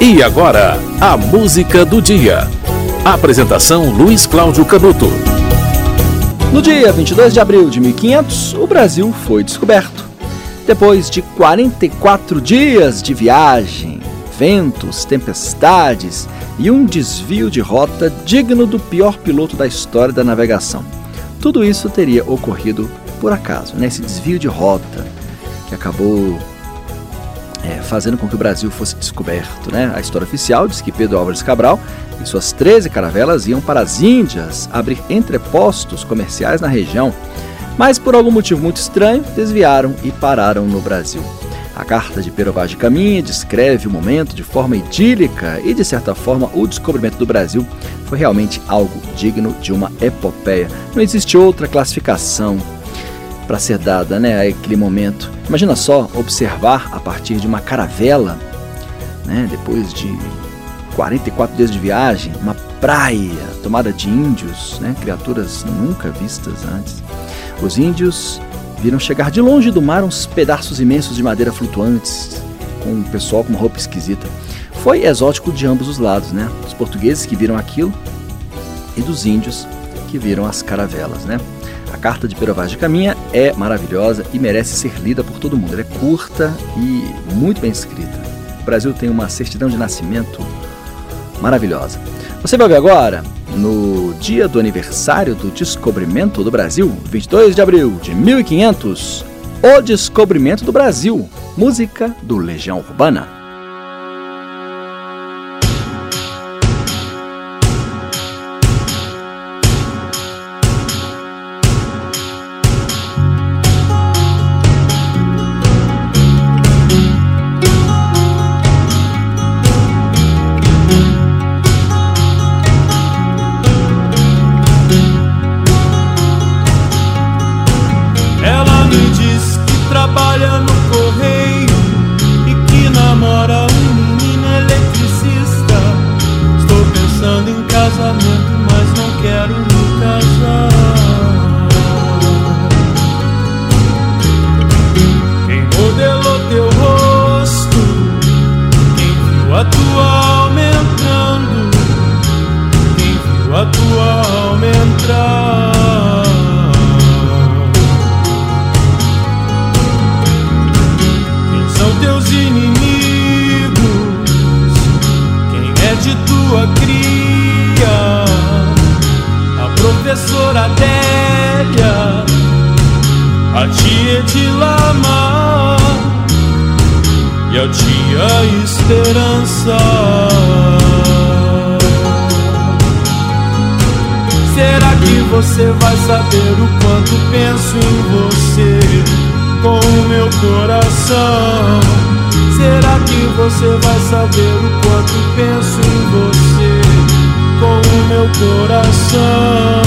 E agora, a música do dia. Apresentação Luiz Cláudio Canuto. No dia 22 de abril de 1500, o Brasil foi descoberto. Depois de 44 dias de viagem, ventos, tempestades e um desvio de rota digno do pior piloto da história da navegação. Tudo isso teria ocorrido por acaso, nesse né? desvio de rota que acabou é, fazendo com que o Brasil fosse descoberto. Né? A história oficial diz que Pedro Álvares Cabral e suas 13 caravelas iam para as Índias abrir entrepostos comerciais na região, mas por algum motivo muito estranho desviaram e pararam no Brasil. A carta de Pero Vaz de Caminha descreve o momento de forma idílica e, de certa forma, o descobrimento do Brasil foi realmente algo digno de uma epopeia. Não existe outra classificação para ser dada né, a aquele momento. Imagina só observar a partir de uma caravela, né, depois de 44 dias de viagem, uma praia tomada de índios, né, criaturas nunca vistas antes. Os índios viram chegar de longe do mar uns pedaços imensos de madeira flutuantes, com o pessoal com uma roupa esquisita. Foi exótico de ambos os lados, né? Os portugueses que viram aquilo e dos índios que viram as caravelas, né? Carta de Pero Vaz de Caminha é maravilhosa e merece ser lida por todo mundo. Ela é curta e muito bem escrita. O Brasil tem uma certidão de nascimento maravilhosa. Você vai ouvir agora, no dia do aniversário do descobrimento do Brasil, 22 de abril de 1500, O Descobrimento do Brasil, música do Legião Urbana. Trabalha no correio e que namora um menino eletricista. Estou pensando em casamento, mas não quero me casar. Quem modelou teu rosto? Quem viu a tua alma entrando? Quem viu a tua alma cria, a professora Adélia, a tia de Lama e a tia Esperança. Será que você vai saber o quanto penso em você com o meu coração? Será que você vai saber o quanto penso em coração?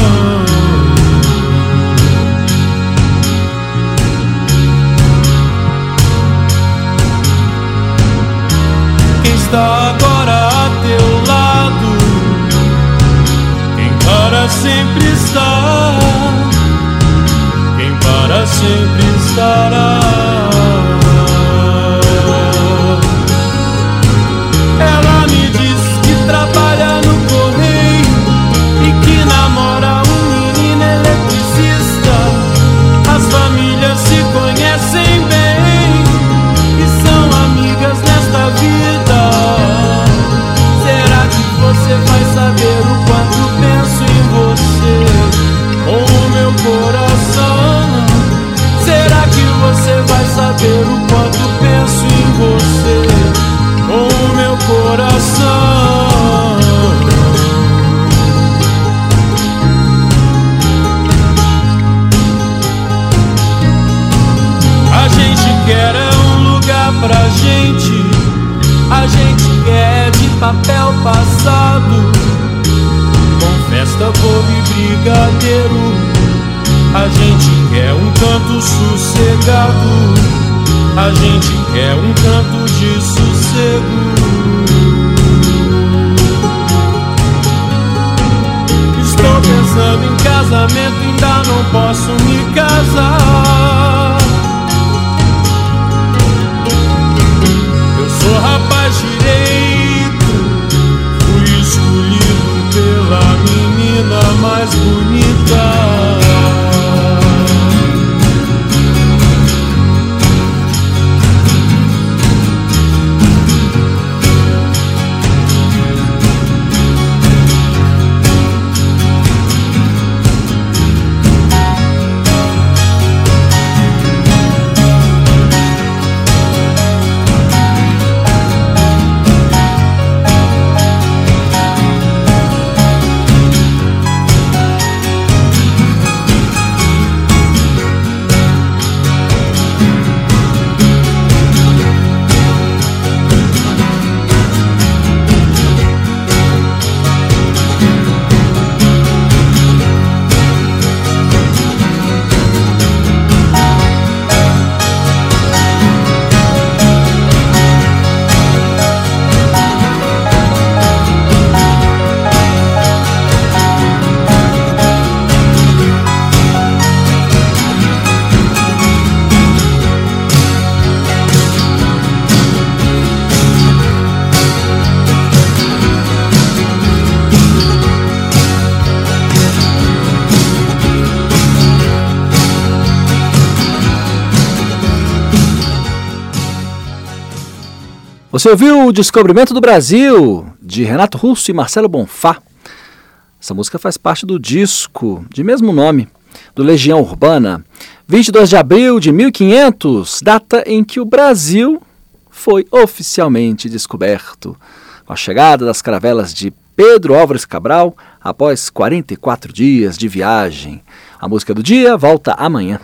Quem está agora a teu lado? Quem para sempre está? Quem para sempre estará? A gente quer um canto de sossego Você ouviu o Descobrimento do Brasil, de Renato Russo e Marcelo Bonfá. Essa música faz parte do disco de mesmo nome, do Legião Urbana, 22 de abril de 1500, data em que o Brasil foi oficialmente descoberto. Com a chegada das caravelas de Pedro Álvares Cabral, após 44 dias de viagem. A música do dia volta amanhã.